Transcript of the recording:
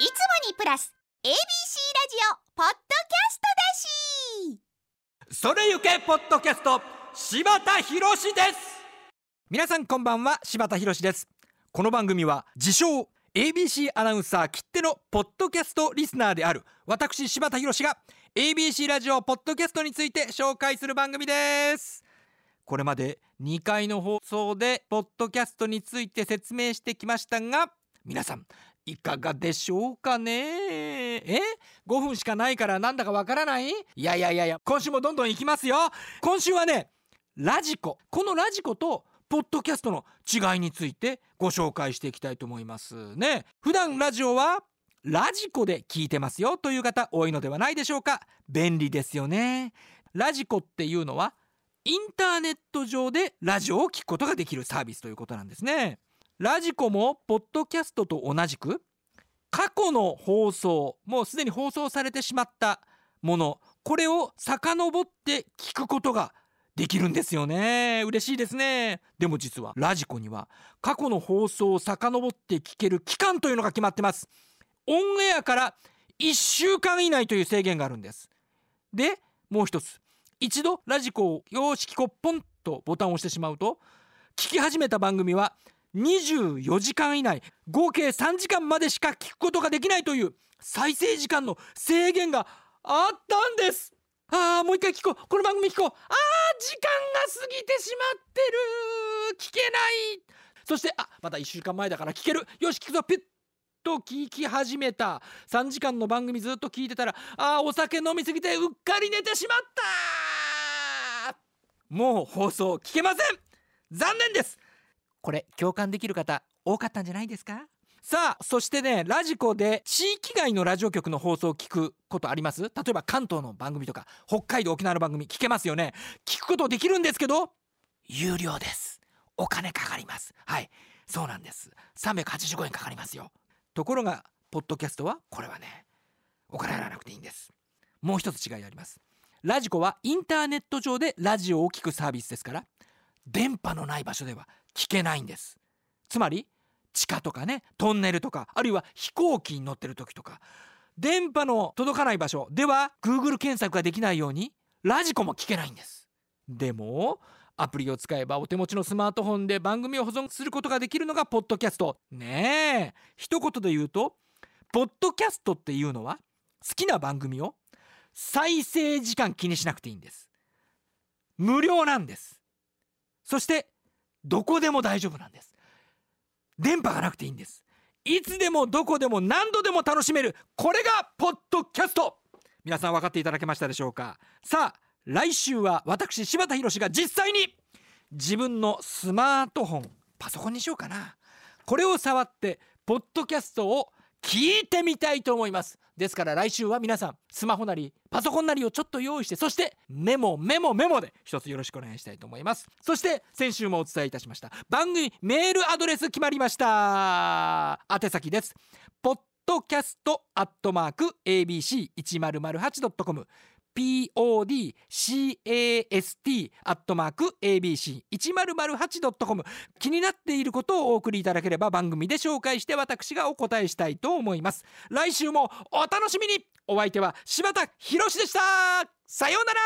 いつもにプラス ABC ラジオポッドキャストだし。それゆけポッドキャスト柴田博です。皆さんこんばんは柴田博です。この番組は自称 ABC アナウンサーきってのポッドキャストリスナーである私柴田博が ABC ラジオポッドキャストについて紹介する番組です。これまで2回の放送でポッドキャストについて説明してきましたが皆さんいかがでしょうかね？え？5分しかないからなんだかわからない？いやいやいやいや今週もどんどん行きますよ。今週はねラジコ。このラジコとポッドキャストの違いについてご紹介していきたいと思いますね。普段ラジオはラジコで聞いてますよという方多いのではないでしょうか？便利ですよね。ラジコっていうのはインターネット上でラジオを聞くことができるサービスということなんですね。ラジコもポッドキャストと同じく過去の放送もうすでに放送されてしまったものこれを遡って聞くことができるんですよね。嬉しいですね。でも実はラジコには過去の放送を遡って聞ける期間というのが決まってます。オンエアから1週間以内という制限があるんです。でもう一つ一度ラジコをよーし聞こポンとボタンを押してしまうと聞き始めた番組は24時間以内合計3時間までしか聞くことができないという再生時間の制限があったんです。あーもう一回聞こう。この番組聞こう。あー時間が過ぎてしまってる。聞けない。そしてあまた1週間前だから聞ける。よし聞くぞ。ピュッと聞き始めた。3時間の番組ずっと聞いてたらあーお酒飲みすぎてうっかり寝てしまったもう放送聞けません。残念です。これ共感できる方多かったんじゃないですか？さあそしてねラジコで地域外のラジオ局の放送を聞くことあります？例えば関東の番組とか北海道沖縄の番組聞けますよね？聞くことできるんですけど有料です。お金かかります。はい。そうなんです。385円かかりますよ。ところがポッドキャストはこれはねお金払わなくていいんです。もう一つ違いがあります。ラジコはインターネット上でラジオを聞くサービスですから電波のない場所では聞けないんです。つまり地下とかねトンネルとかあるいは飛行機に乗ってる時とか電波の届かない場所では Google 検索ができないようにラジコも聞けないんです。でもアプリを使えばお手持ちのスマートフォンで番組を保存することができるのがポッドキャスト。ねえ。一言で言うとポッドキャストっていうのは好きな番組を再生時間気にしなくていいんです。無料なんです。そしてどこでも大丈夫なんです。電波がなくていいんです。いつでもどこでも何度でも楽しめるこれがポッドキャスト。皆さん分かっていただけましたでしょうか。さあ来週は私柴田博が実際に自分のスマートフォンパソコンにしようかな。これを触ってポッドキャストを聞いてみたいと思います。ですから来週は皆さんスマホなりパソコンなりをちょっと用意してそしてメモメモメモで一つよろしくお願いしたいと思います。そして先週もお伝えいたしました。番組メールアドレス決まりました。宛先です。ポッドキャストアットマーク ABC1008.com podcast アットマーク abc1008.com 気になっていることをお送りいただければ番組で紹介して私がお答えしたいと思います。来週もお楽しみに。お相手は柴田博でした。さようなら。